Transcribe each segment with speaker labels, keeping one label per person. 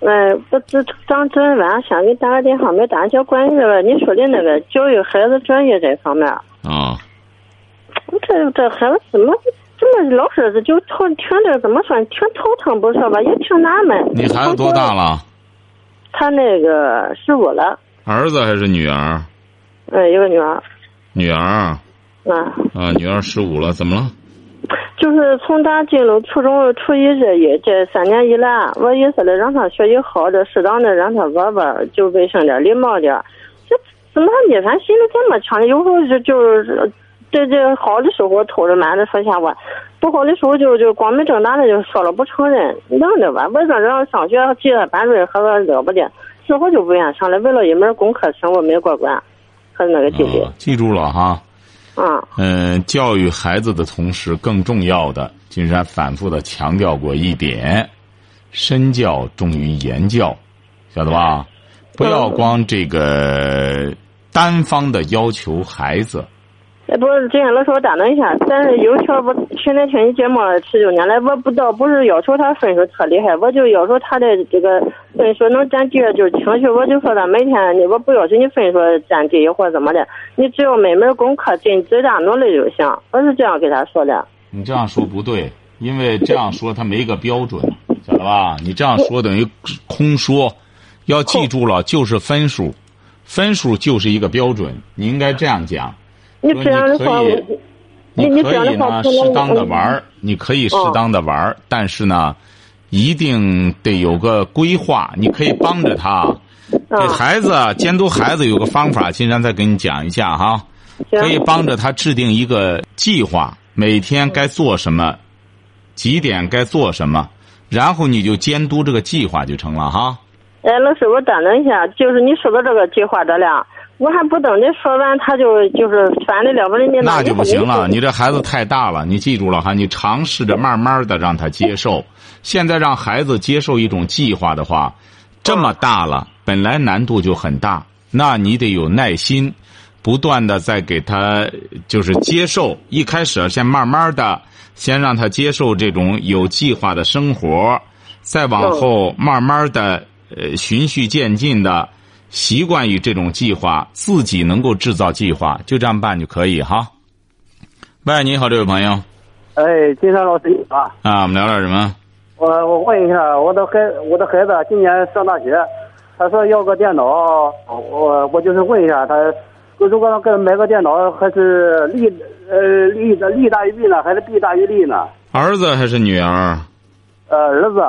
Speaker 1: 哎，不这刚昨天晚上想给你打个电话，没打就关于那个你说的那个教育孩子专业这方面。
Speaker 2: 啊。
Speaker 1: 我这这孩子怎么怎么老是就头听着怎么说挺头疼不说吧，也挺纳闷。
Speaker 2: 你孩子多大了？
Speaker 1: 他那个十五了。
Speaker 2: 儿子还是女儿？
Speaker 1: 哎，一个女儿。
Speaker 2: 女儿。
Speaker 1: 啊。
Speaker 2: 啊，女儿十五了，怎么了？
Speaker 1: 就是从他进入初中、初一这一这三年以来，我意思的让他学习好的，适当的让他玩玩，就卫生点、礼貌点。这怎么他逆反心理这么强呢？有时候就就是这这好的时候偷着瞒着说瞎话，不好的时候就就光明正大的就说了不承认，能的吧？我这让上学记了班主任和我了不得，之后就不愿上了，为了一门功课生活没过关，和那个弟弟。
Speaker 2: 记住了哈。
Speaker 1: 嗯。
Speaker 2: 嗯，教育孩子的同时，更重要的，金山反复的强调过一点：身教重于言教，晓得吧？不要光这个单方的要求孩子。
Speaker 1: 哎，不是，这样老师，我打断一下，咱有条不天天听你节目十九年来，我不倒不是要求他分数特厉害，我就要求他的这个分数能占第一，就是情绪。我就说他每天，我不要求你分数占第一或怎么的，你只要每门功课尽最大努力就行。我是这样给他说的。
Speaker 2: 你这样说不对，因为这样说他没个标准，晓得吧？你这样说等于空说，要记住了，就是分数，分数就是一个标准。你应该这样讲。
Speaker 1: 你这样的话，
Speaker 2: 你你可以呢适当的玩儿，你可以适当的玩儿，但是呢，一定得有个规划。你可以帮着他，给孩子监督孩子有个方法，金山再给你讲一下哈。可以帮着他制定一个计划，每天该做什么，几点该做什么，然后你就监督这个计划就成了哈。
Speaker 1: 哎，老师，我打断一下，就是你说的这个计划这俩。我还不等你说完，他就就是烦的了不得你
Speaker 2: 那就不行了，你这孩子太大了，你记住了哈，你尝试着慢慢的让他接受。现在让孩子接受一种计划的话，这么大了，本来难度就很大，那你得有耐心，不断的在给他就是接受。一开始先慢慢的，先让他接受这种有计划的生活，再往后慢慢的呃循序渐进的。习惯于这种计划，自己能够制造计划，就这样办就可以哈。喂，你好，这位朋友。
Speaker 3: 哎，金山老师你好。
Speaker 2: 啊，我们聊点什么？
Speaker 3: 我我问一下，我的孩我的孩子今年上大学，他说要个电脑，我我就是问一下他，如果给他买个电脑，还是利呃利的利大于弊呢，还是弊大于利呢？
Speaker 2: 儿子还是女儿？
Speaker 3: 呃，儿子。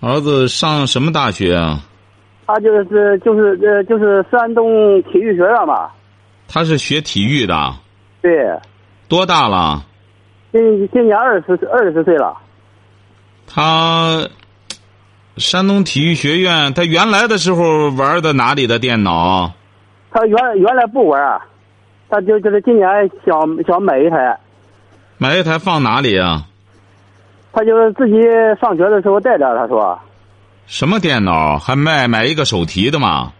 Speaker 2: 儿子上什么大学啊？
Speaker 3: 他就是就是呃就是山东体育学院吧。
Speaker 2: 他是学体育的。
Speaker 3: 对。
Speaker 2: 多大了？
Speaker 3: 今今年二十二十岁了。
Speaker 2: 他山东体育学院，他原来的时候玩的哪里的电脑？
Speaker 3: 他原原来不玩，他就就是今年想想买一台。
Speaker 2: 买一台放哪里啊？
Speaker 3: 他就是自己上学的时候带着，他说。
Speaker 2: 什么电脑还卖买一个手提的吗？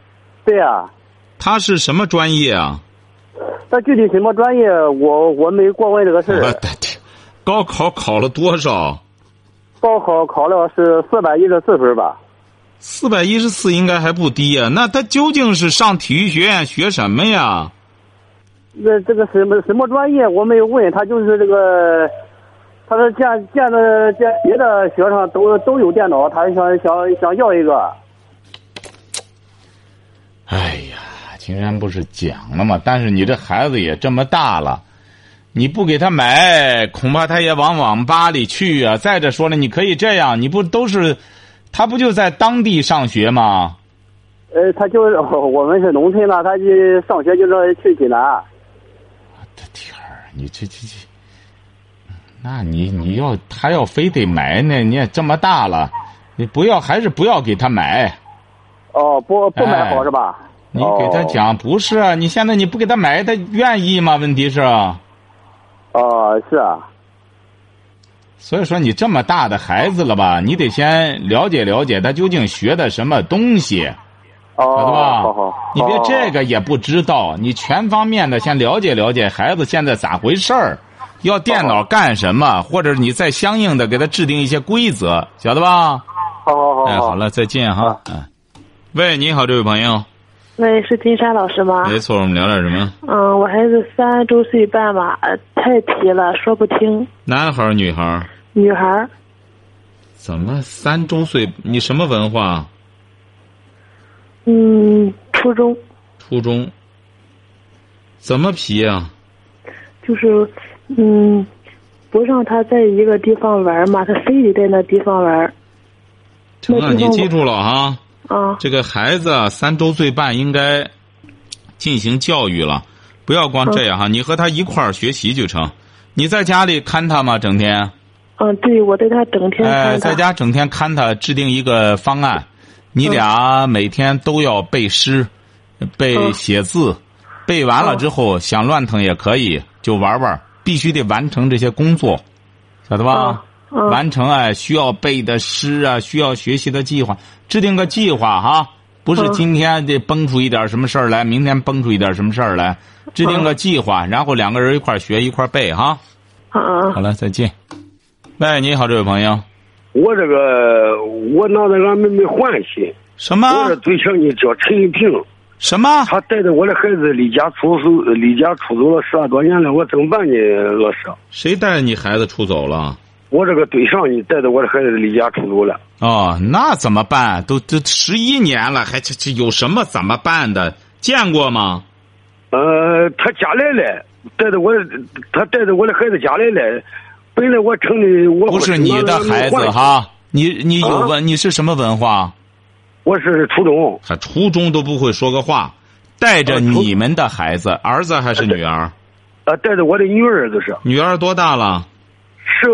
Speaker 3: 对呀。
Speaker 2: 他是什么专业啊？
Speaker 3: 他具体什么专业，我我没过问这个事儿。
Speaker 2: 我的天，高考考了多少？
Speaker 3: 高考考了是四百一十四分吧。
Speaker 2: 四百一十四应该还不低呀？那他究竟是上体育学院学什么呀？
Speaker 3: 那这个什么什么专业我没有问他，就是这个。他说：“见见的见别的学生都都有电脑，他想想想要一个。”
Speaker 2: 哎呀，青山不是讲了吗？但是你这孩子也这么大了，你不给他买，恐怕他也往网吧里去啊。再者说了，你可以这样，你不都是，他不就在当地上学吗？
Speaker 3: 呃，他就是我们是农村的，他去上学就是去济南。
Speaker 2: 我的天儿，你这这这。那你你要他要非得买呢？你也这么大了，你不要还是不要给他买。
Speaker 3: 哦，不不买好
Speaker 2: 哎
Speaker 3: 是吧？
Speaker 2: 你给他
Speaker 3: 哦
Speaker 2: 讲不是啊？你现在你不给他买，他愿意吗？问题是，
Speaker 3: 哦，是啊，
Speaker 2: 所以说你这么大的孩子了吧，你得先了解了解他究竟学的什么东西，
Speaker 3: 哦，
Speaker 2: 晓得吧？
Speaker 3: 好好，
Speaker 2: 你别这
Speaker 3: 个，
Speaker 2: 个也不知道，你全方面的先了解了解孩子现在咋回事儿，要电脑干什么，或者你再相应的给他制定一些规则，晓得吧？
Speaker 3: 好好好
Speaker 2: 哎，好了，再见哈。哎，喂，你好，这位朋友，
Speaker 4: 喂，是金山老师吗？
Speaker 2: 没错，我们聊点什么？
Speaker 4: 嗯，我孩子三周岁半吧，呃太皮了，说不听。
Speaker 2: 男孩儿女孩儿？
Speaker 4: 女孩儿，
Speaker 2: 怎么三周岁？你什么文化？
Speaker 4: 嗯，初中，
Speaker 2: 初中？怎么皮呀、
Speaker 4: 就是，嗯，不让他在一个地方玩嘛，他非得在那地方玩。
Speaker 2: 成啊，
Speaker 4: 那
Speaker 2: 你记住了啊！
Speaker 4: 啊，
Speaker 2: 这个孩子啊三周岁半应该进行教育了，不要光这样哈，你和他一块儿学习就成。你在家里看他吗？整天？
Speaker 4: 嗯，对，我在他整天
Speaker 2: 哎，在家整天看他，制定一个方案，你俩每天都要背诗，背
Speaker 4: 嗯
Speaker 2: 写字，背完了之后想乱腾也可以，就玩玩，必须得完成这些工作，晓得吧？
Speaker 4: 嗯嗯
Speaker 2: 完成哎，需要背的诗啊，需要学习的计划，制定个计划哈，不是
Speaker 4: 嗯
Speaker 2: 今天得蹦出一点什么事儿来，明天蹦出一点什么事儿来，制定个计划，然后两个人一块儿学一块儿背哈。
Speaker 4: 嗯嗯
Speaker 2: 好了，再见。喂，你好，这位朋友，
Speaker 5: 我这个我脑袋俺妹妹换去，
Speaker 2: 什么？
Speaker 5: 我这对象呢叫陈玉平，
Speaker 2: 什么？
Speaker 5: 他带着我的孩子离家出走，离家出走了十来多年了，我怎么办呢，老师？
Speaker 2: 谁带着你孩子出走了？
Speaker 5: 我这个对象呢带着我的孩子离家出走了，
Speaker 2: 哦，那怎么办？都都十一年了，还这这有什么怎么办的？见过吗？
Speaker 5: 呃，他家来了，带着我，他带着我的孩子家来了。本来我城里我
Speaker 2: 不是你的孩子，哈，你你有
Speaker 5: 啊
Speaker 2: 文，你是什么文化？
Speaker 5: 我是初中，
Speaker 2: 他初中都不会说个话，带着你们的孩子，儿子还是女儿？
Speaker 5: 呃，带着我的女儿就是
Speaker 2: 女儿多大了？
Speaker 5: 十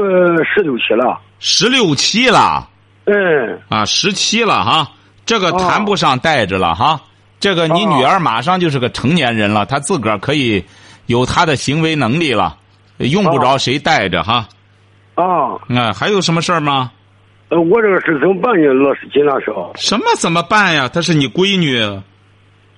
Speaker 5: 十六七了，
Speaker 2: 十六七了
Speaker 5: 嗯，
Speaker 2: 啊，十七了哈，这个
Speaker 5: 哦
Speaker 2: 谈不上带着了哈。这个你
Speaker 5: 哦
Speaker 2: 女儿马上就是个成年人了，她自个儿可以有她的行为能力了，用不着谁带着哈。
Speaker 5: 啊，
Speaker 2: 啊，还有什么事儿吗？
Speaker 5: 呃，我这个事怎么办呢，老师金老师？
Speaker 2: 什么怎么办呀？她是你闺女，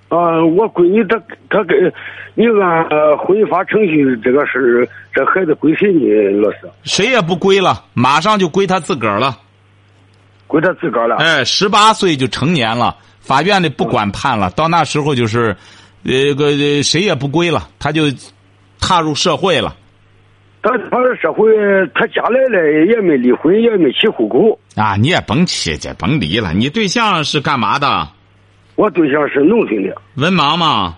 Speaker 5: 啊，我闺女她她跟你按呃婚姻法程序这个事，这孩子归谁呢？老师，
Speaker 2: 谁也不归了，马上就归她自个儿了。
Speaker 5: 归她自个儿了。
Speaker 2: 哎，十八岁就成年了，法院里不管判了，到那时候就是，呃个呃谁也不归了，他就踏入社会了
Speaker 5: 他他的社会，他家来了也没离婚，也没起户口。
Speaker 2: 啊！你也甭起去，甭离了。你对象是干嘛的？
Speaker 5: 我对象是农村的，
Speaker 2: 文盲吗？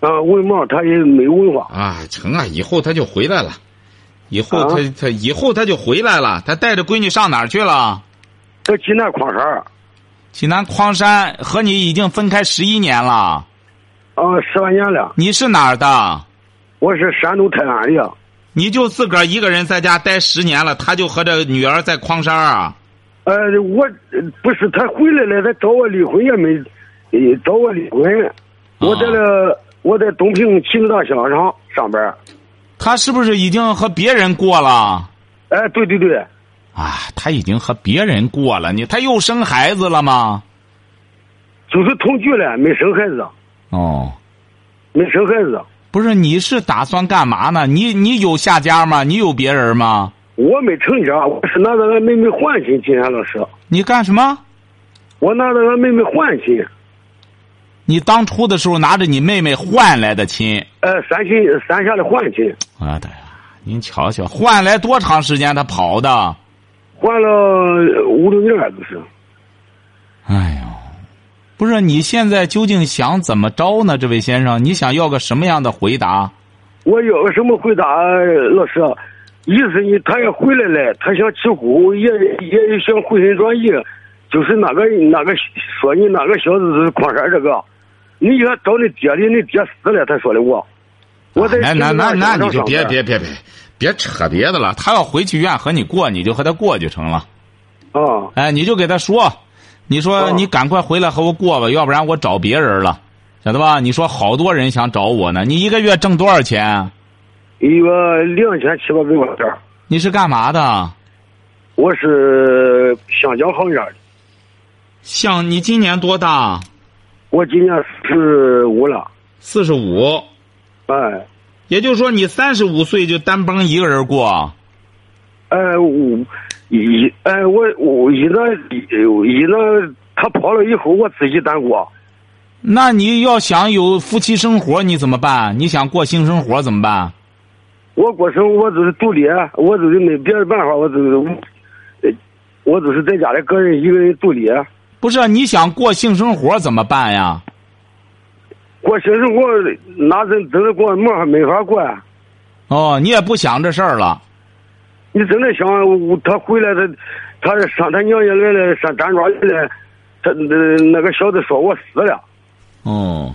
Speaker 5: 啊，文盲，他也没文化。
Speaker 2: 啊，成啊，以后他就回来了，以后
Speaker 5: 啊
Speaker 2: 他、他以后他就回来了，他带着闺女上哪儿去了？
Speaker 5: 在济南矿山，
Speaker 2: 济南矿山和你已经分开十一年了，
Speaker 5: 啊，十来年了。
Speaker 2: 你是哪儿的？
Speaker 5: 我是山东泰安的。
Speaker 2: 你就自个儿一个人在家待十年了，他就和这女儿在矿山啊？
Speaker 5: 呃，我呃不是他回来了，他找我离婚也没，呃找我离婚。我在了，我在东平汽车大销商上上班。
Speaker 2: 他是不是已经和别人过了？
Speaker 5: 哎，对对对，
Speaker 2: 啊，他已经和别人过了，你他又生孩子了吗？
Speaker 5: 就是同居了，没生孩子，
Speaker 2: 哦，
Speaker 5: 没生孩子。
Speaker 2: 不是，你是打算干嘛呢？你你有下家吗？你有别人吗？
Speaker 5: 我没成家，我是拿着俺妹妹换亲。金山老师，
Speaker 2: 你干什么？
Speaker 5: 我拿着俺妹妹换亲，
Speaker 2: 你当初的时候拿着你妹妹换来的亲，
Speaker 5: 呃，三亲三下的换亲，
Speaker 2: 啊对呀！您瞧瞧，换来多长时间他跑的？
Speaker 5: 换了五六年就是。
Speaker 2: 哎呦，不是，你现在究竟想怎么着呢？这位先生，你想要个什么样的回答？
Speaker 5: 我要个什么回答，老师？意思你？他也回来了，他想起户，也也想回心转意，就是那个那个说你那个小子是矿山这个，你看找你爹的，你爹死了，他说的我。我在
Speaker 2: 那那那那你就别别别别别扯别的了。他要回去愿和你过，你就和他过就成了。
Speaker 5: 啊
Speaker 2: 哎，你就给他说，你说
Speaker 5: 哦
Speaker 2: 你赶快回来和我过吧，要不然我找别人了，晓得吧？你说好多人想找我呢，你一个月挣多少钱？啊
Speaker 5: 一个两千七八百块钱
Speaker 2: 你是干嘛的？
Speaker 5: 我是橡胶行业的，
Speaker 2: 像你今年多大？
Speaker 5: 我今年四十五了，
Speaker 2: 四十五，
Speaker 5: 哎，
Speaker 2: 也就是说你三十五岁就单帮一个人过。
Speaker 5: 哎，我一哎我我一那一那他跑了以后，我自己单过。
Speaker 2: 那你要想有夫妻生活，你怎么办？你想过性生活怎么办？
Speaker 5: 我过生我就是独立，我就是没别的办法，我就是我就是在家里个人一个人独立。
Speaker 2: 不是你想过性生活怎么办呀？
Speaker 5: 过性生活那真真的过没法没法过。
Speaker 2: 哦，你也不想这事儿了。
Speaker 5: 你真的想他回来，他他上他娘家来了，上张庄来了，他那那个小子说我死了。
Speaker 2: 哦，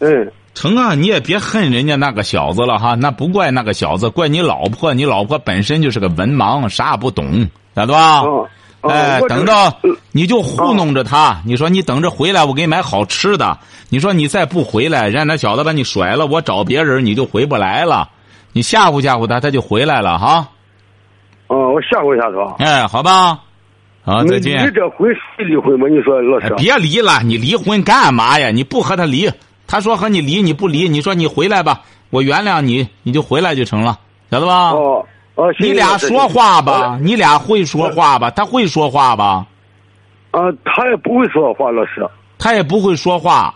Speaker 5: 嗯，
Speaker 2: 成啊，你也别恨人家那个小子了哈，那不怪那个小子，怪你老婆。你老婆本身就是个文盲，啥也不懂，晓得吧？
Speaker 5: 哦，哦
Speaker 2: 哎，等到你就糊弄着他，你说你等着回来，我给你买好吃的。你说你再不回来，让那小子把你甩了，我找别人你就回不来了。你吓唬吓唬他，他就回来了哈。
Speaker 5: 哦，我吓唬一下他。
Speaker 2: 哎，好吧，好，再见
Speaker 5: 你
Speaker 2: 见。
Speaker 5: 这回谁离婚吗？你说老
Speaker 2: 哎
Speaker 5: 师？
Speaker 2: 别离了，你离婚干嘛呀？你不和他离，他说和你离，你不离，你说你回来吧，我原谅你，你就回来就成了，晓得吧？
Speaker 5: 哦哦，
Speaker 2: 你俩说话吧，你俩会说话吧？他会说话吧？
Speaker 5: 啊，他也不会说话，老师。
Speaker 2: 他也不会说话。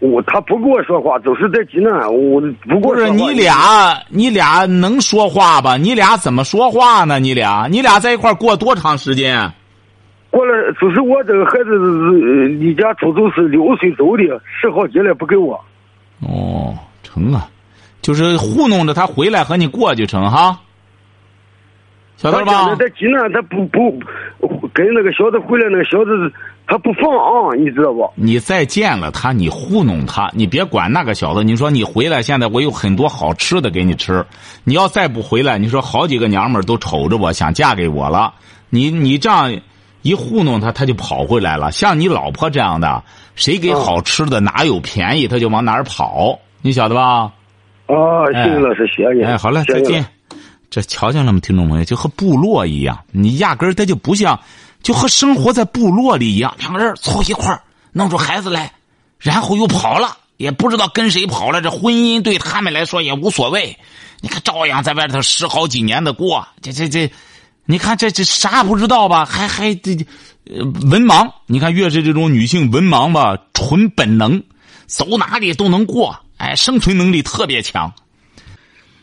Speaker 5: 我他不跟我说话，都是在济南。我不过
Speaker 2: 不是你俩，你俩能说话吧？你俩怎么说话呢？你俩，你俩在一块儿过多长时间？
Speaker 5: 过了，就是我这个孩子是离家出走是六岁走的，十好几了不给我。
Speaker 2: 哦，成啊，就是糊弄着他回来和你过就成哈，晓得吧？
Speaker 5: 在济南，他不不跟那个小子回来，那个小子他不放啊，你知道不？
Speaker 2: 你再见了他，你糊弄他，你别管那个小子。你说你回来，现在我有很多好吃的给你吃。你要再不回来，你说好几个娘们儿都瞅着我，想嫁给我了。你你这样一糊弄他，他就跑回来了。像你老婆这样的，谁给好吃的，哪有便宜，他就往哪儿跑。你晓得吧？
Speaker 5: 啊，行，老师，谢谢。
Speaker 2: 哎，好了，
Speaker 5: 谢谢
Speaker 2: 再见。这瞧见了吗，听众朋友？就和部落一样，你压根儿他就不像，就和生活在部落里一样，两个人凑一块儿弄出孩子来，然后又跑了，也不知道跟谁跑了。这婚姻对他们来说也无所谓，你看照样在外头十好几年的过，这这这，你看这这啥也不知道吧？还还这呃文盲，你看越是这种女性文盲吧，纯本能，走哪里都能过，哎，生存能力特别强。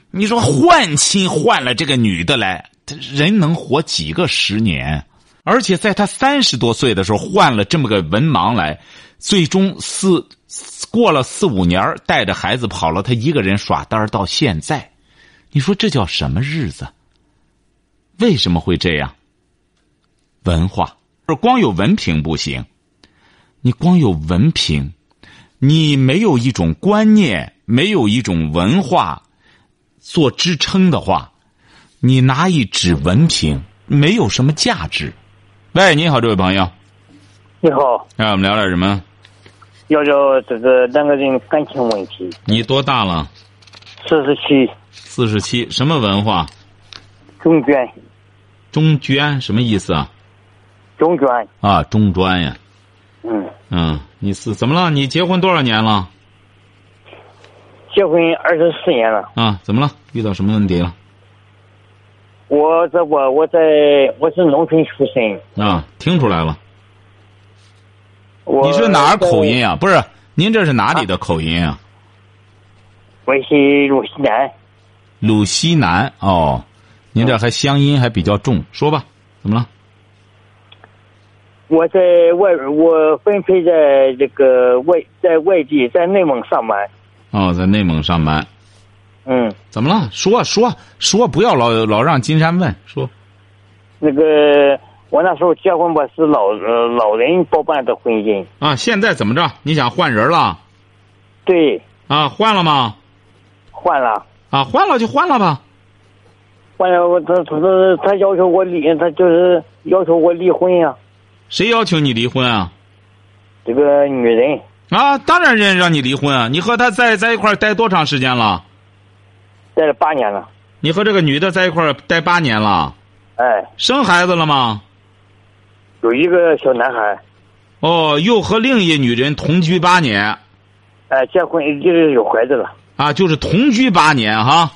Speaker 2: 你说换亲换了这个女的来，人能活几个十年？而且在他三十多岁的时候换了这么个文盲来，最终四过了四五年带着孩子跑了，他一个人耍单到现在，你说这叫什么日子？为什么会这样？文化不是光有文凭不行，你光有文凭，你没有一种观念，没有一种文化。做支撑的话，你拿一纸文凭没有什么价值。喂，你好，这位朋友，
Speaker 6: 你好，
Speaker 2: 哎，我们聊点什么？
Speaker 6: 聊聊这个两个人感情问题。
Speaker 2: 你多大了？
Speaker 6: 四十七，
Speaker 2: 四十七，什么文化？
Speaker 6: 中专，
Speaker 2: 中专什么意思啊？
Speaker 6: 中专，
Speaker 2: 啊，中专呀。
Speaker 6: 嗯，
Speaker 2: 嗯，你是怎么了？你结婚多少年了？
Speaker 6: 结婚二十四年了。
Speaker 2: 啊，怎么了？遇到什么问题了？
Speaker 6: 我这我我在我是农村出身，
Speaker 2: 啊，听出来了。
Speaker 6: 我
Speaker 2: 你是哪儿口音啊？不是，您这是哪里的口音啊？
Speaker 6: 我是鲁西南，
Speaker 2: 鲁西南哦，您这还乡音还比较重，说吧，怎么了？
Speaker 6: 我在外我分配在这个外在外地在内蒙上班。
Speaker 2: 哦，在内蒙上班，
Speaker 6: 嗯，
Speaker 2: 怎么了？说说说，不要老老让金山问说。
Speaker 6: 那个我那时候结婚吧是老呃老人包办的婚姻，
Speaker 2: 啊，现在怎么着？你想换人了？
Speaker 6: 对，
Speaker 2: 啊，换了吗？
Speaker 6: 换了。
Speaker 2: 啊，换了就换了吧。
Speaker 6: 换了我他他他他要求我离，他就是要求我离婚呀、
Speaker 2: 谁要求你离婚啊？
Speaker 6: 这个女人
Speaker 2: 啊，当然人让你离婚啊！你和他在在一块儿待多长时间了？
Speaker 6: 待了八年了。
Speaker 2: 你和这个女的在一块儿待八年了？
Speaker 6: 哎，
Speaker 2: 生孩子了吗？
Speaker 6: 有一个小男孩。
Speaker 2: 哦，又和另一女人同居八年。
Speaker 6: 哎，结婚就是有孩子了。
Speaker 2: 啊，就是同居八年哈。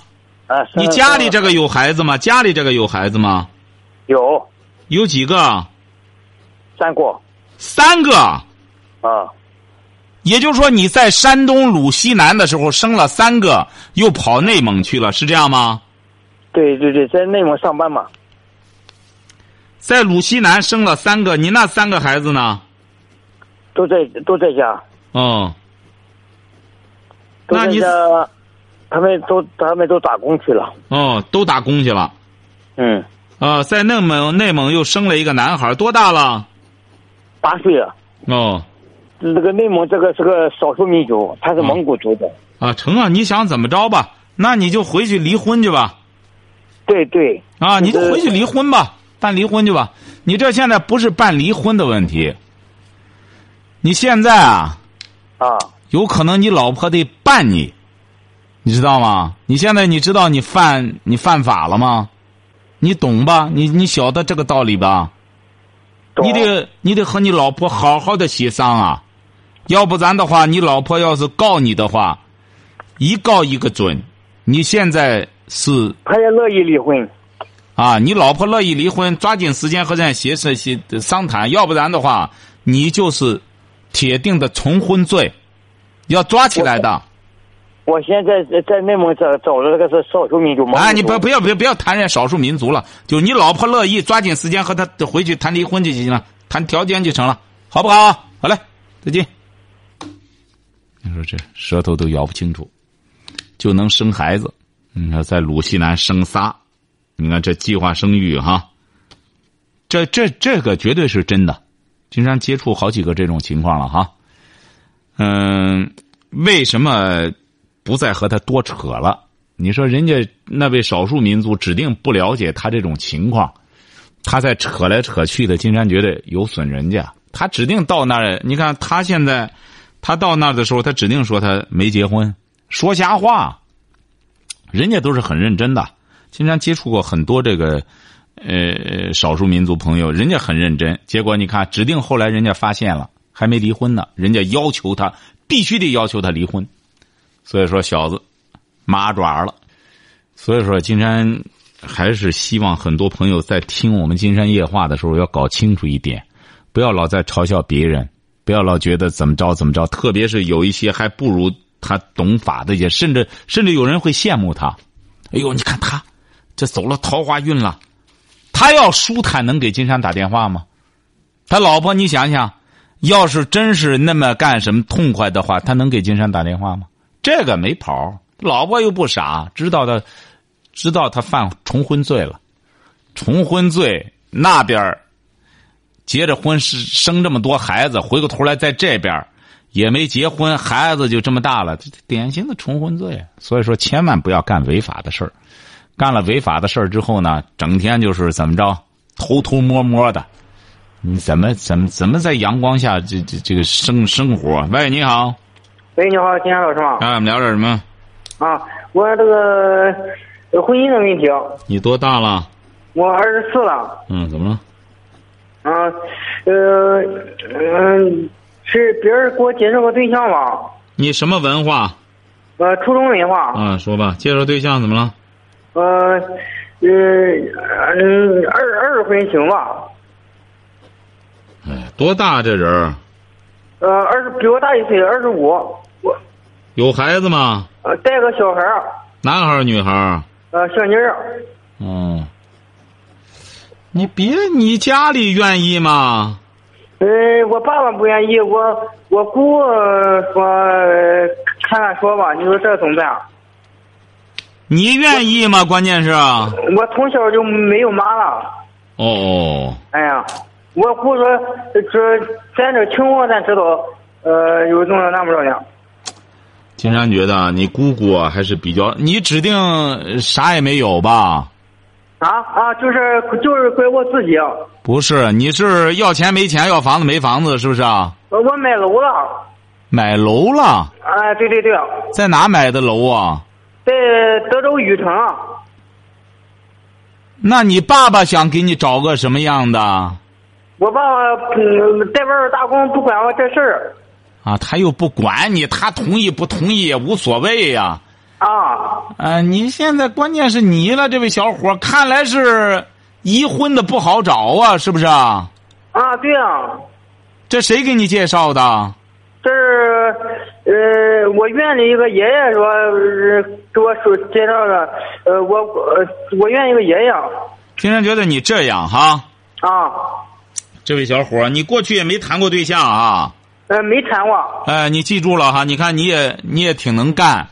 Speaker 6: 啊，
Speaker 2: 你家里这个有孩子吗？家里这个有孩子吗？
Speaker 6: 有。
Speaker 2: 有几个？
Speaker 6: 三个。
Speaker 2: 三个。
Speaker 6: 啊。
Speaker 2: 也就是说，你在山东鲁西南的时候生了三个，又跑内蒙去了，是这样吗？
Speaker 6: 对对对，在内蒙上班嘛。
Speaker 2: 在鲁西南生了三个，你那三个孩子呢？
Speaker 6: 都在都在家。
Speaker 2: 哦。
Speaker 6: 那你他们都他们都打工去了。
Speaker 2: 哦，都打工去了。
Speaker 6: 嗯。
Speaker 2: 啊，在内蒙内蒙又生了一个男孩，多大了？
Speaker 6: 八岁了。
Speaker 2: 哦。
Speaker 6: 这个内蒙这个是个少数民族，他是蒙古族的。
Speaker 2: 啊，成啊！你想怎么着吧？那你就回去离婚去吧。
Speaker 6: 对对。
Speaker 2: 啊，你就回去离婚吧，办离婚去吧。你这现在不是办离婚的问题。你现在啊。
Speaker 6: 啊。
Speaker 2: 有可能你老婆得办你，你知道吗？你现在你知道你犯你犯法了吗？你懂吧？你你晓得这个道理吧？你得你得和你老婆好好的协商啊，要不然的话，你老婆要是告你的话，一告一个准。你现在是
Speaker 6: 他也乐意离婚
Speaker 2: 啊，你老婆乐意离婚，抓紧时间和人家协商协商谈，要不然的话，你就是铁定的重婚罪。要抓起来的。
Speaker 6: 我现在在内蒙找找的这个是少数民族嘛？
Speaker 2: 啊，你不不要不要不要谈人少数民族了，就你老婆乐意，抓紧时间和他回去谈离婚就行了，谈条件就成了，好不好？好嘞，再见。你说这舌头都咬不清楚，就能生孩子。你看在鲁西南生仨，你看这计划生育哈，这这这个绝对是真的，经常接触好几个这种情况了哈。嗯，为什么不再和他多扯了？你说人家那位少数民族指定不了解他这种情况，他在扯来扯去的，金山觉得有损人家。他指定到那儿，你看他现在，他到那儿的时候，他指定说他没结婚，说瞎话。人家都是很认真的，金山接触过很多这个呃少数民族朋友，人家很认真。结果你看，指定后来人家发现了。还没离婚呢，人家要求他必须得要求他离婚，所以说小子麻爪了。所以说，金山还是希望很多朋友在听我们金山夜话的时候要搞清楚一点，不要老在嘲笑别人，不要老觉得怎么着怎么着。特别是有一些还不如他懂法的，也甚至甚至有人会羡慕他。哎呦，你看他这走了桃花运了，他要舒坦能给金山打电话吗？他老婆，你想想。要是真是那么干什么痛快的话，他能给金山打电话吗？这个没跑，老婆又不傻，知道他，知道他犯重婚罪了。重婚罪那边结着婚是生这么多孩子，回过头来在这边也没结婚，孩子就这么大了，典型的重婚罪。所以说，千万不要干违法的事儿。干了违法的事儿之后呢，整天就是怎么着，偷偷摸摸的。你怎么怎么怎么在阳光下这这这个生生活？喂，你好。
Speaker 7: 喂，你好，金山老师吗？
Speaker 2: 啊，我们聊点什么？
Speaker 7: 啊，我这个婚姻的问题。
Speaker 2: 你多大了？
Speaker 7: 我二十四了。
Speaker 2: 嗯，怎么了？
Speaker 7: 啊，呃，嗯，是别人给我介绍个对象吧？
Speaker 2: 你什么文化？
Speaker 7: 呃，初中文化。
Speaker 2: 啊，说吧，介绍对象怎么了？
Speaker 7: 呃，呃，嗯，二二婚行吧？
Speaker 2: 哎，多大这人？
Speaker 7: 呃，二十比我大一岁，二十五。我
Speaker 2: 有孩子吗？
Speaker 7: 呃，带个小孩儿。
Speaker 2: 男孩儿女孩儿？
Speaker 7: 呃，小妮儿。
Speaker 2: 哦。你别，你家里愿意吗？
Speaker 7: 嗯，我爸爸不愿意，我我姑说看看说吧，你说这怎么办？
Speaker 2: 你愿意吗？关键是。
Speaker 7: 我从小就没有妈了。
Speaker 2: 哦。
Speaker 7: 哎呀。我姑说，这咱这情况咱知道，呃，有这么那么着呢。
Speaker 2: 金山觉得你姑姑还是比较，你指定啥也没有吧？
Speaker 7: 啊啊，就是就是归我自己。
Speaker 2: 不是，你是要钱没钱，要房子没房子，是不是啊？
Speaker 7: 呃我买楼了。
Speaker 2: 买楼了，
Speaker 7: 啊，对对对，
Speaker 2: 在哪买的楼啊？
Speaker 7: 在德州禹城。
Speaker 2: 那你爸爸想给你找个什么样的？
Speaker 7: 我爸爸嗯在外边打工，不管我这事儿。
Speaker 2: 啊，他又不管你，他同意不同意也无所谓呀、
Speaker 7: 啊，
Speaker 2: 啊。你现在关键是你了，这位小伙，看来是已婚的不好找啊，是不是啊？
Speaker 7: 啊，对啊、
Speaker 2: 这谁给你介绍的？
Speaker 7: 这是呃，我院里一个爷爷说、呃给我说介绍的，呃，我呃我院一个爷爷
Speaker 2: 经常觉得你这样哈，
Speaker 7: 啊，
Speaker 2: 这位小伙，你过去也没谈过对象啊。
Speaker 7: 呃，没谈过
Speaker 2: 哎，你记住了哈，你看你也你也挺能干，
Speaker 7: 啊，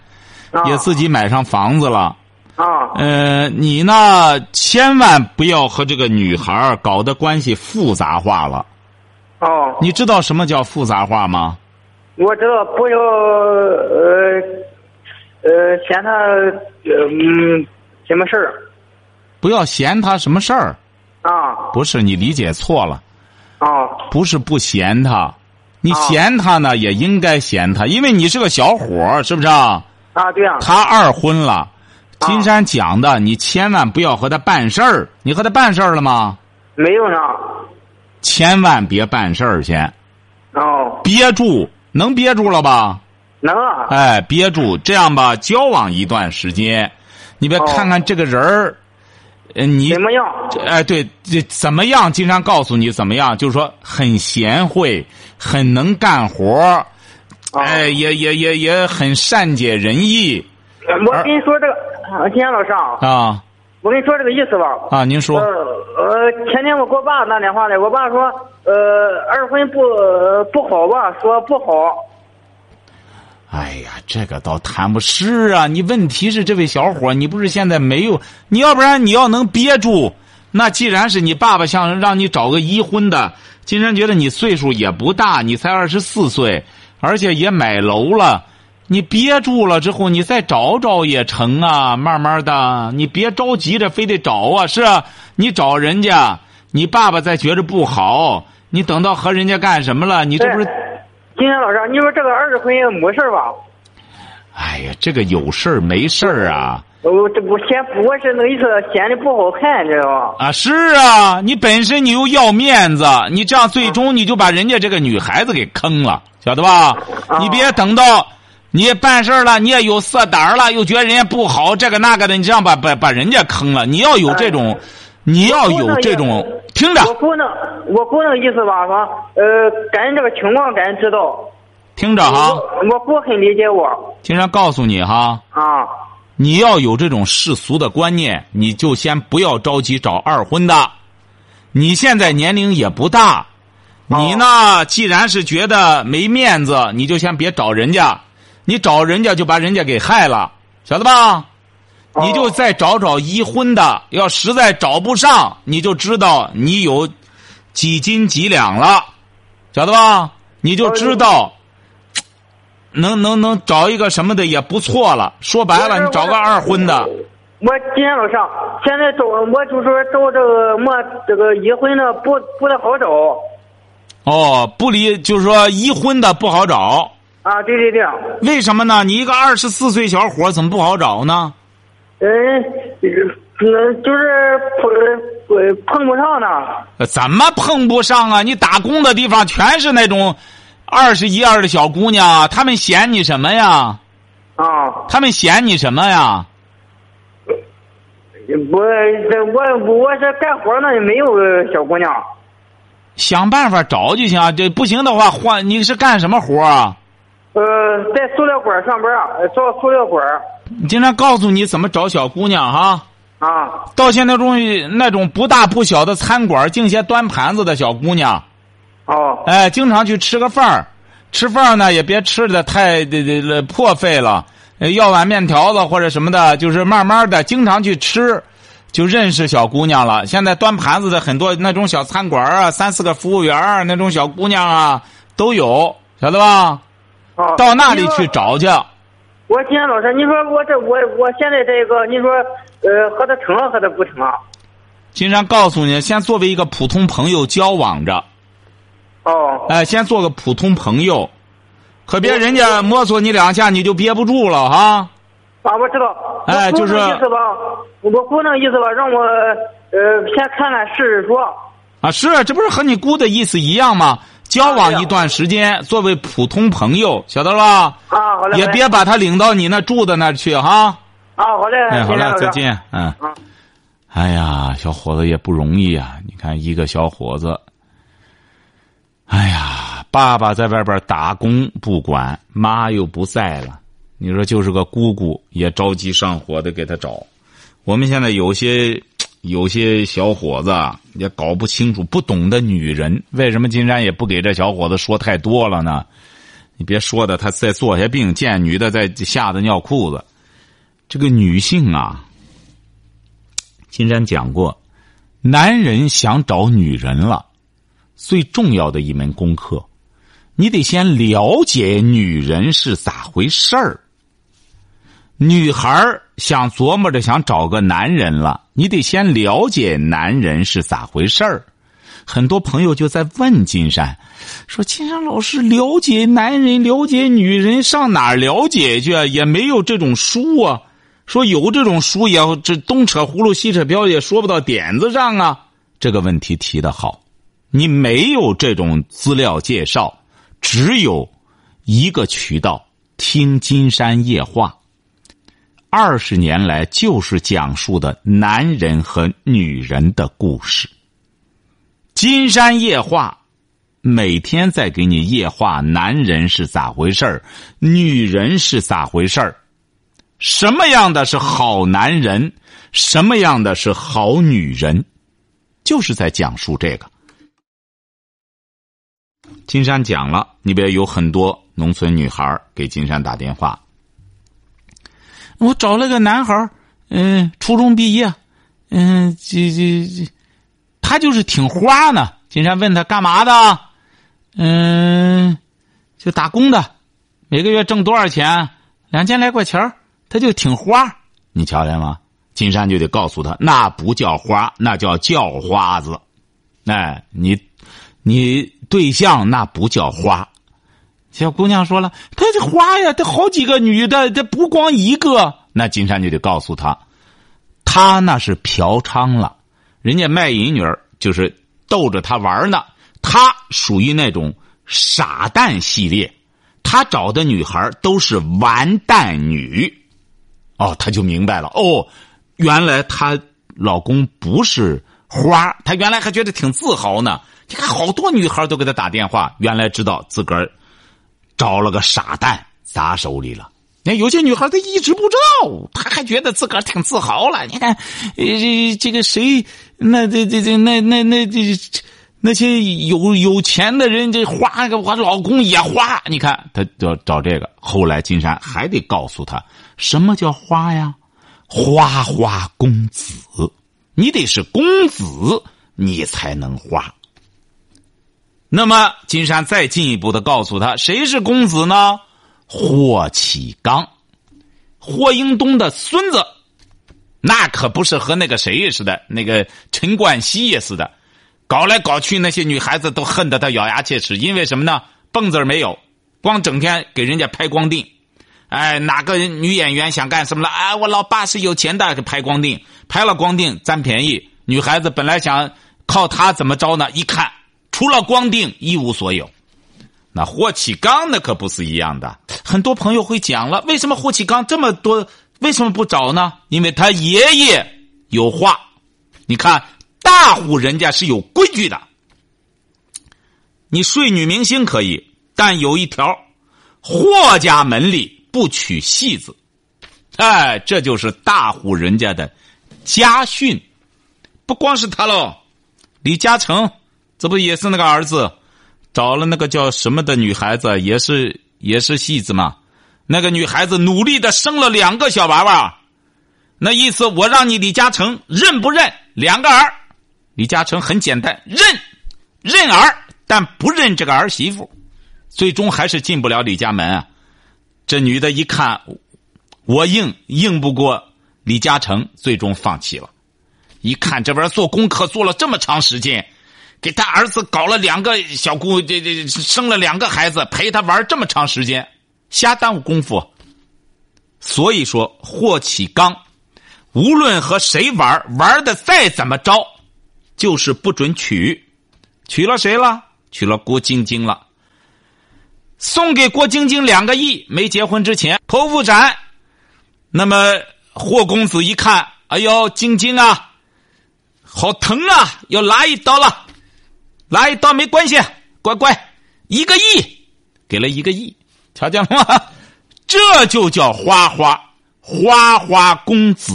Speaker 2: 也自己买上房子了。
Speaker 7: 啊。
Speaker 2: 呃，你呢，千万不要和这个女孩儿搞得关系复杂化了。
Speaker 7: 哦，
Speaker 2: 你知道什么叫复杂化吗？
Speaker 7: 我知道不要呃呃嫌他呃嗯什么事儿。
Speaker 2: 不要嫌他什么事儿，
Speaker 7: 啊。
Speaker 2: 不是你理解错了，
Speaker 7: 啊
Speaker 2: 不是不嫌他，你
Speaker 7: 啊
Speaker 2: 嫌他呢也应该嫌他，因为你是个小伙儿，是不是啊？
Speaker 7: 啊，对啊、
Speaker 2: 他二婚了，金山讲的，你千万不要和他办事儿。你和他办事儿了吗？
Speaker 7: 没有呢，
Speaker 2: 千万别办事儿先，
Speaker 7: 哦，
Speaker 2: 憋住，能憋住了吧？
Speaker 7: 能啊，
Speaker 2: 哎，憋住，这样吧，交往一段时间，你别
Speaker 7: 哦
Speaker 2: 看看这个人儿，呃，你
Speaker 7: 怎么样？
Speaker 2: 哎，对，这怎么样？经常告诉你怎么样，就是说很贤惠，很能干活哎，也也也也很善解人意
Speaker 7: 我跟你说这个，啊金山老师啊，
Speaker 2: 啊
Speaker 7: 我跟你说这个意思吧。
Speaker 2: 啊！您说
Speaker 7: 呃呃，前天我给我爸打电话来，我爸说，呃，二婚不呃不好吧？说不好。
Speaker 2: 哎呀，这个倒谈不是啊！你问题是这位小伙，你不是现在没有？你要不然你要能憋住，那既然是你爸爸想让你找个已婚的，金山觉得你岁数也不大，你才二十四岁，而且也买楼了，你憋住了之后，你再找找也成啊，慢慢的，你别着急着非得找啊，是啊，你找人家，你爸爸再觉着不好，你等到和人家干什么了？你这不是？
Speaker 7: 金山老师，你说这个二婚没事吧？
Speaker 2: 哎呀，这个有事儿没事儿啊？
Speaker 7: 我这不嫌，我是那个意思，显得不好看，知道吧？
Speaker 2: 啊，是啊，你本身你又要面子，你这样最终你就把人家这个女孩子给坑了，晓得吧？
Speaker 7: 啊
Speaker 2: 你别等到你办事儿了，你也有色胆儿了，又觉得人家不好，这个那个的，你这样把把把人家坑了。你要有这种，你要有这种，听着
Speaker 7: 我姑娘我姑娘意思吧，说呃，感觉这个情况，感觉知道。
Speaker 2: 听着哈，
Speaker 7: 我我姑很理解我
Speaker 2: 经常告诉你哈，
Speaker 7: 啊
Speaker 2: 你要有这种世俗的观念，你就先不要着急找二婚的。你现在年龄也不大，你呢，既然是觉得没面子，你就先别找人家。你找人家就把人家给害了，晓得吧？
Speaker 7: 哦
Speaker 2: 你就再找找已婚的，要实在找不上，你就知道你有几斤几两了，晓得吧？你就知道。能能能找一个什么的也不错了。说白了，你找个二婚的，
Speaker 7: 我今天老上，现在找我就说找这个么这个已婚的不不太好找
Speaker 2: 哦，不离就是说已婚的不好找，
Speaker 7: 啊，对对对，
Speaker 2: 为什么呢？你一个二十四岁小伙怎么不好找呢？
Speaker 7: 嗯，嗯，就是碰呃碰不上呢。
Speaker 2: 呃怎么碰不上啊？你打工的地方全是那种二十一二的小姑娘，她们嫌你什么呀？
Speaker 7: 啊，
Speaker 2: 她们嫌你什么呀？
Speaker 7: 我这我我是干活呢，也没有小姑娘。
Speaker 2: 想办法找就行啊，这不行的话换。你是干什么活啊？
Speaker 7: 呃，在塑料馆上班，呃做塑料馆
Speaker 2: 你经常告诉你怎么找小姑娘哈。
Speaker 7: 啊
Speaker 2: 到现在种那种不大不小的餐馆，净些端盘子的小姑娘，
Speaker 7: 哦
Speaker 2: 哎，经常去吃个饭儿，吃饭儿呢也别吃的太这这破费了，呃要碗面条子或者什么的，就是慢慢的经常去吃，就认识小姑娘了。现在端盘子的很多那种小餐馆啊，三四个服务员儿那种小姑娘啊都有，晓得吧？
Speaker 7: 哦，
Speaker 2: 到那里去找去。
Speaker 7: 我今天老师，你说我这我我现在这个，你说呃，和他成了和他不成啊？
Speaker 2: 金山告诉你，先作为一个普通朋友交往着，
Speaker 7: 哦，
Speaker 2: 哎，先做个普通朋友，可别人家摸索你两下你就憋不住了哈。
Speaker 7: 啊，我知道。
Speaker 2: 哎就是
Speaker 7: 意思吧，我姑那意思吧，让我呃先看看试试说。
Speaker 2: 啊，是，这不是和你姑的意思一样吗？交往一段时间，作为普通朋友，晓得了吧？
Speaker 7: 啊，好嘞。
Speaker 2: 也别把他领到你那住的那儿去哈。
Speaker 7: 啊，好嘞。
Speaker 2: 哎，好了，
Speaker 7: 金山老师
Speaker 2: 再。见。嗯
Speaker 7: 啊。
Speaker 2: 哎呀，小伙子也不容易啊！你看一个小伙子，哎呀，爸爸在外边打工不管，妈又不在了，你说就是个姑姑也着急上火的给他找。我们现在有些 有些小伙子也搞不清楚，不懂得女人，为什么金山也不给这小伙子说太多了呢？你别说的，他再坐下病，见女的再吓得尿裤子。这个女性啊，金山讲过，男人想找女人了，最重要的一门功课，你得先了解女人是咋回事儿。女孩想琢磨着想找个男人了，你得先了解男人是咋回事儿。很多朋友就在问金山，说：“金山老师，了解男人、了解女人，上哪儿了解去？也没有这种书啊。说有这种书，也这东扯葫芦西扯瓢，也说不到点子上啊。”这个问题提的好，你没有这种资料介绍，只有一个渠道，听金山夜话。二十年来，就是讲述的男人和女人的故事。金山夜话，每天在给你夜话，男人是咋回事儿，女人是咋回事儿，什么样的是好男人，什么样的是好女人，就是在讲述这个。金山讲了，你别有很多农村女孩给金山打电话。我找了个男孩嗯，初中毕业，嗯，这这这，他就是挺花呢。金山问他干嘛的，嗯，就打工的，每个月挣多少钱？两千来块钱他就挺花。你瞧见吗？金山就得告诉他，那不叫花，那叫叫花子。哎，你你对象那不叫花。小姑娘说了：“她这花呀，他好几个女的，这不光一个。”那金山就得告诉她，她那是嫖娼了，人家卖淫女儿就是逗着他玩呢。他属于那种傻蛋系列，他找的女孩都是完蛋女。哦，他就明白了。哦，原来她老公不是花，她原来还觉得挺自豪呢。你看，好多女孩都给他打电话，原来知道自个儿。找了个傻蛋砸手里了。那有些女孩她一直不知道，她还觉得自个儿挺自豪了。你看，呃，这个谁，那这这这那那那这那些有有钱的人，这花个我老公也花。你看，他找找这个。后来金山还得告诉他，什么叫花呀？花花公子，你得是公子，你才能花。那么，金山再进一步的告诉他，谁是公子呢？霍启刚，霍英东的孙子，那可不是和那个谁似的，那个陈冠希似的，搞来搞去，那些女孩子都恨得他咬牙切齿。因为什么呢？蹦子没有，光整天给人家拍光腚。哎，哪个女演员想干什么了？哎，我老爸是有钱的，拍光腚，拍了光腚占便宜。女孩子本来想靠他怎么着呢？一看。除了光腚一无所有，那霍启刚那可不是一样的。很多朋友会讲了，为什么霍启刚这么多，为什么不找呢？因为他爷爷有话。你看，大户人家是有规矩的，你睡女明星可以，但有一条，霍家门里不娶戏子。哎，这就是大户人家的家训。不光是他喽，李嘉诚。这不也是那个儿子，找了那个叫什么的女孩子，也是也是戏子嘛。那个女孩子努力的生了两个小娃娃，那意思我让你李嘉诚认不认两个儿？李嘉诚很简单，认认儿，但不认这个儿媳妇，最终还是进不了李家门啊。这女的一看，我硬硬不过李嘉诚，最终放弃了。一看这边做功课做了这么长时间，给他儿子搞了两个小姑，这这生了两个孩子，陪他玩这么长时间，瞎耽误功夫。所以说，霍启刚，无论和谁玩，玩的再怎么着，就是不准娶。娶了谁了？娶了郭晶晶了。送给郭晶晶两个亿，没结婚之前剖腹产。那么霍公子一看，哎呦，晶晶啊，好疼啊，要拉一刀了。来一刀没关系，乖乖，一个亿，给了一个亿，瞧见了吗？这就叫花花花花公子。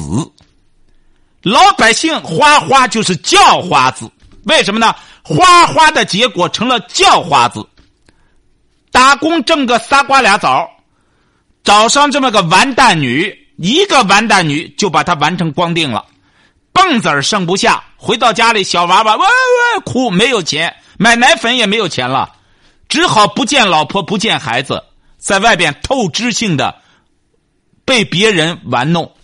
Speaker 2: 老百姓花花就是叫花子，为什么呢？花花的结果成了叫花子。打工挣个仨瓜俩枣，找上这么个完蛋女，一个完蛋女就把他完成光腚了，蹦子儿剩不下。回到家里，小娃娃哇哇哭，没有钱买奶粉也没有钱了，只好不见老婆不见孩子，在外边透支性的被别人玩弄，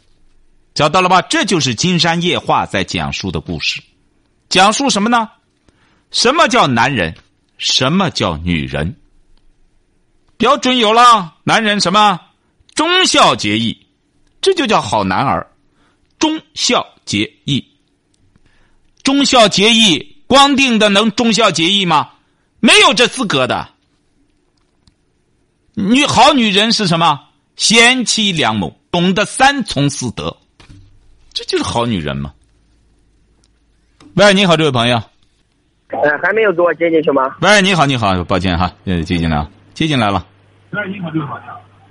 Speaker 2: 找到了吧？这就是《金山夜话》在讲述的故事，讲述什么呢？什么叫男人？什么叫女人？标准有了，男人什么忠孝节义，这就叫好男儿。忠孝节义，忠孝节义，光腚的能忠孝节义吗？没有这资格的。女好女人是什么？贤妻良母，懂得三从四德，这就是好女人嘛。喂，你好，这位朋友。
Speaker 8: 呃，还没有给我接进去吗？
Speaker 2: 喂，你好，你好，抱歉哈，呃，接进来了，接进来了。
Speaker 8: 喂，你好，你好。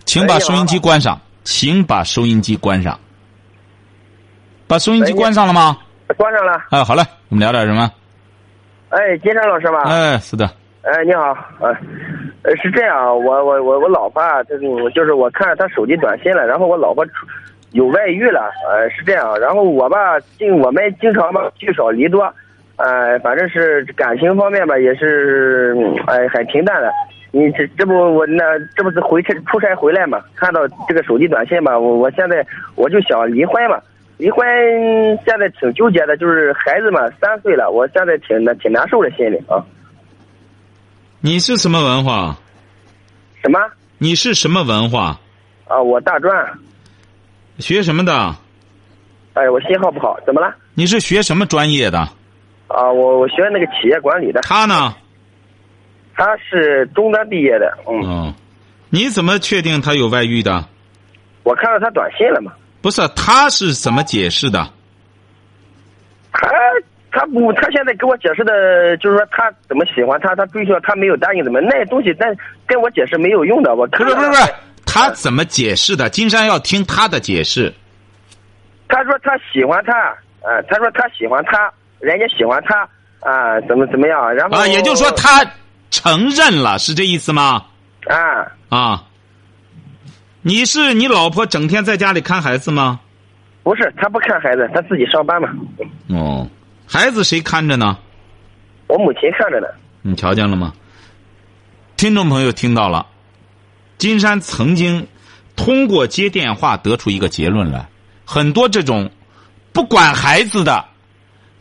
Speaker 2: 请把收音机关上，请把收音机关上。把收音机关上了吗？
Speaker 8: 关上了。
Speaker 2: 哎，好嘞，我们聊点什么？
Speaker 8: 哎，金山老师吧？
Speaker 2: 哎，是的。
Speaker 8: 哎，你好，呃，呃，是这样，我我我我老婆啊，这种就是我看着她手机短信了，然后我老婆有外遇了，呃，是这样，然后我吧，经我们经常吧聚少离多，呃，反正是感情方面吧也是，哎，很平淡的。你这这不我那这不是回去出差回来嘛？看到这个手机短信嘛，我我现在我就想离婚嘛。离婚现在挺纠结的，就是孩子嘛三岁了，我现在挺难挺难受的心里啊。
Speaker 2: 你是什么文化？
Speaker 8: 什么？
Speaker 2: 你是什么文化？
Speaker 8: 啊，我大专。
Speaker 2: 学什么的？
Speaker 8: 哎，我信号不好，怎么了？
Speaker 2: 你是学什么专业的？
Speaker 8: 啊，我我学那个企业管理的。
Speaker 2: 他呢？
Speaker 8: 他是中专毕业的。嗯。
Speaker 2: 哦，你怎么确定他有外遇的？
Speaker 8: 我看到他短信了嘛。
Speaker 2: 不是，他是怎么解释的？
Speaker 8: 他他不，他现在给我解释的，就是说他怎么喜欢他，他追求他没有答应怎么那些东西，但跟我解释没有用的。我
Speaker 2: 不是不是不是，他怎么解释的？金山要听他的解释。
Speaker 8: 他说他喜欢他，啊，他说他喜欢他，人家喜欢他，啊，怎么怎么样？然后
Speaker 2: 啊，也就是说他承认了，是这意思吗？
Speaker 8: 啊
Speaker 2: 啊。你是你老婆整天在家里看孩子吗？
Speaker 8: 不是，她不看孩子，她自己上班嘛。
Speaker 2: 哦，孩子谁看着呢？
Speaker 8: 我母亲看着呢。
Speaker 2: 你瞧见了吗？听众朋友听到了，金山曾经通过接电话得出一个结论来：很多这种不管孩子的，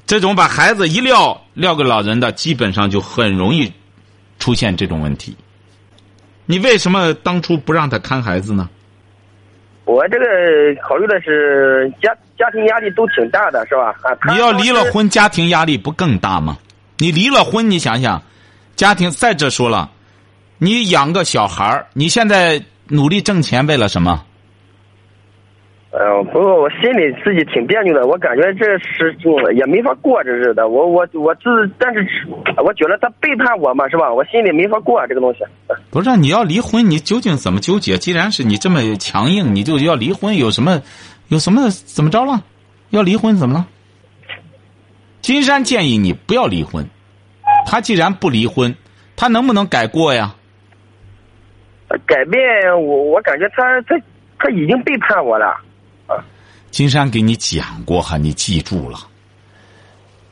Speaker 2: 这种把孩子一撂撂给老人的，基本上就很容易出现这种问题。你为什么当初不让他看孩子呢？
Speaker 8: 我这个考虑的是家家庭压力都挺大的，是吧？啊，
Speaker 2: 你要离了婚，家庭压力不更大吗？你离了婚，你想想，家庭再者说了，你养个小孩儿，你现在努力挣钱为了什么？
Speaker 8: 呃，不过我心里自己挺别扭的，我感觉这是也没法过这日子。我我我自，但是我觉得他背叛我嘛，是吧？我心里没法过这个东西。
Speaker 2: 不是你要离婚，你究竟怎么纠结？既然是你这么强硬，你就要离婚，有什么，有什么怎么着了？要离婚怎么了？金山建议你不要离婚。他既然不离婚，他能不能改过呀？
Speaker 8: 改变我，我感觉他他他已经背叛我了。
Speaker 2: 金山给你讲过哈，你记住了。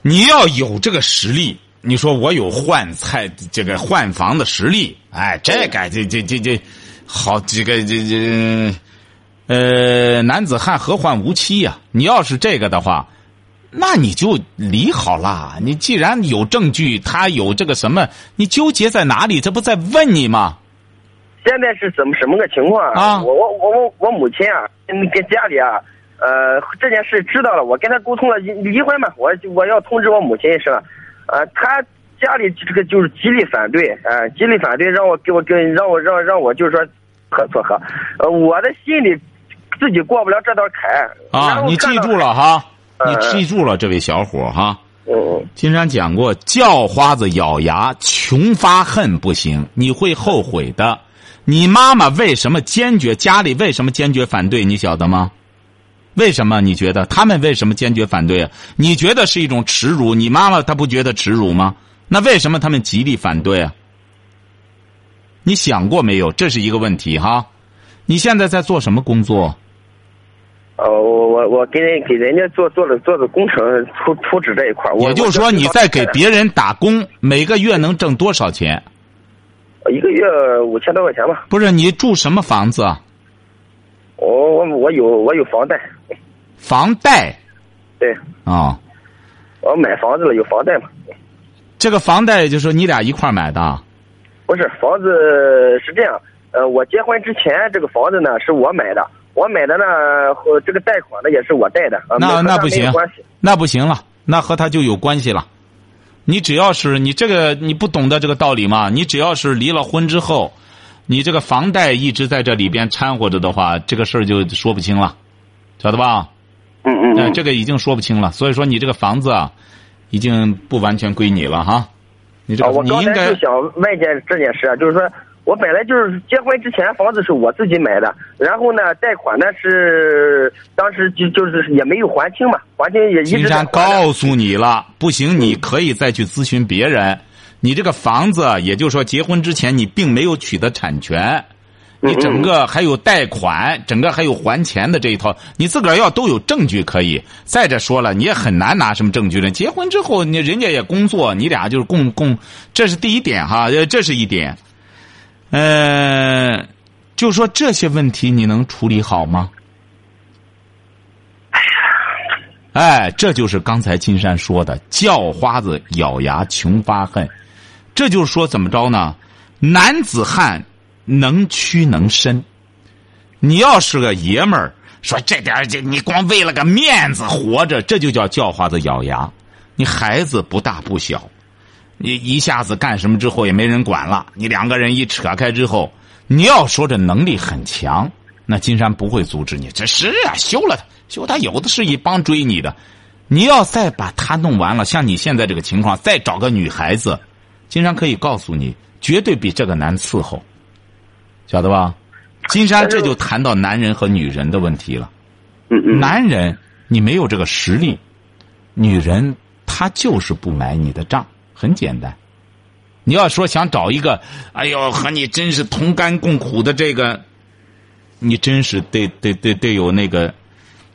Speaker 2: 你要有这个实力，你说我有换菜这个换房的实力，哎，这个这这这这好，这个这这呃，男子汉何患无妻呀？你要是这个的话，那你就离好了。你既然有证据，他有这个什么，你纠结在哪里？这不在问你吗？
Speaker 8: 现在是怎么什么个情况
Speaker 2: 啊
Speaker 8: 我我我我我母亲啊，跟跟家里啊，呃，这件事知道了，我跟他沟通了离离婚嘛，我我要通知我母亲是吧？呃，他家里这个就是极力反对，呃，极力反对，让我给我跟让我让让我就是说和撮合，呃，我的心里自己过不了这道坎
Speaker 2: 啊，你记住了哈，
Speaker 8: 嗯
Speaker 2: 你记住了，这位小伙儿哈。
Speaker 8: 嗯
Speaker 2: 金山讲过，叫花子咬牙，穷发恨不行，你会后悔的。你妈妈为什么坚决？家里为什么坚决反对？你晓得吗？为什么？你觉得他们为什么坚决反对啊？你觉得是一种耻辱？你妈妈她不觉得耻辱吗？那为什么他们极力反对啊？你想过没有？这是一个问题哈。你现在在做什么工作？
Speaker 8: 呃，我我我给人给人家做做的做的工程图图纸这一块
Speaker 2: 也就是说，你在给别人打工，每个月能挣多少钱？
Speaker 8: 一个月五千多块钱吧。
Speaker 2: 不是你住什么房子啊？
Speaker 8: 我我我有我有房贷，
Speaker 2: 房贷
Speaker 8: 对，
Speaker 2: 啊、
Speaker 8: 我买房子了有房贷嘛。
Speaker 2: 这个房贷就是说你俩一块买的啊，
Speaker 8: 不是房子是这样，呃，我结婚之前这个房子呢是我买的，我买的呢和这个贷款呢也是我贷的，呃、
Speaker 2: 那那不行。，那不行了，那和他就有关系了。你只要是你这个你不懂得这个道理吗？你只要是离了婚之后，你这个房贷一直在这里边掺和着的话，这个事儿就说不清了，晓得吧？呃，
Speaker 8: 嗯嗯嗯，
Speaker 2: 这个已经说不清了。所以说你这个房子啊，已经不完全归你了哈。你这
Speaker 8: 啊，
Speaker 2: 个、
Speaker 8: 我刚才就想问一件这件事啊，就是说我本来就是结婚之前房子是我自己买的，然后呢贷款呢是当时就就是也没有还清嘛，还清也一
Speaker 2: 金山
Speaker 8: 直在还着
Speaker 2: 告诉你了，不行，你可以再去咨询别人。你这个房子，也就是说，结婚之前你并没有取得产权，你整个还有贷款，整个还有还钱的这一套，你自个儿要都有证据可以。再者说了，你也很难拿什么证据了。结婚之后，你人家也工作，你俩就是共共，这是第一点哈，呃这是一点。呃，就说这些问题你能处理好吗？哎，这就是刚才金山说的“叫花子咬牙，穷发恨”。这就是说怎么着呢？男子汉能屈能伸。你要是个爷们儿，说这点儿这你光为了个面子活着，这就叫叫花子咬牙。你孩子不大不小，你一下子干什么之后也没人管了，你两个人一扯开之后，你要说这能力很强，那金山不会阻止你。这是啊，休了他，休他有的是一帮追你的。你要再把他弄完了，像你现在这个情况，再找个女孩子，金山可以告诉你，绝对比这个难伺候，晓得吧？金山这就谈到男人和女人的问题了。
Speaker 8: 嗯嗯，
Speaker 2: 男人你没有这个实力，女人她就是不买你的账，很简单。你要说想找一个，哎呦，和你真是同甘共苦的这个，你真是得得得得有那个，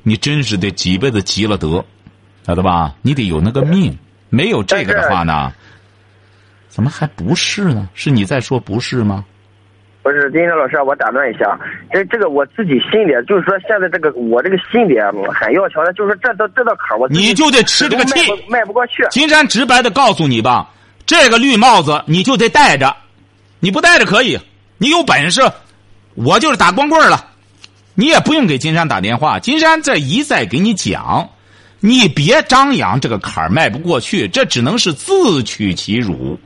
Speaker 2: 你真是得几辈子积了德，晓得吧？你得有那个命，没有这个的话呢，怎么还不是呢？是你在说不是吗？
Speaker 8: 不是金山老师啊，我打断一下，这这个我自己心里就是说现在这个我这个心里啊很要强的，就是说这道这道坎儿我
Speaker 2: 你就得吃这个气
Speaker 8: 迈不过去。
Speaker 2: 金山直白的告诉你吧，这个绿帽子你就得戴着，你不戴着可以，你有本事，我就是打光棍了，你也不用给金山打电话，金山这一再给你讲，你别张扬这个坎儿迈不过去，这只能是自取其辱。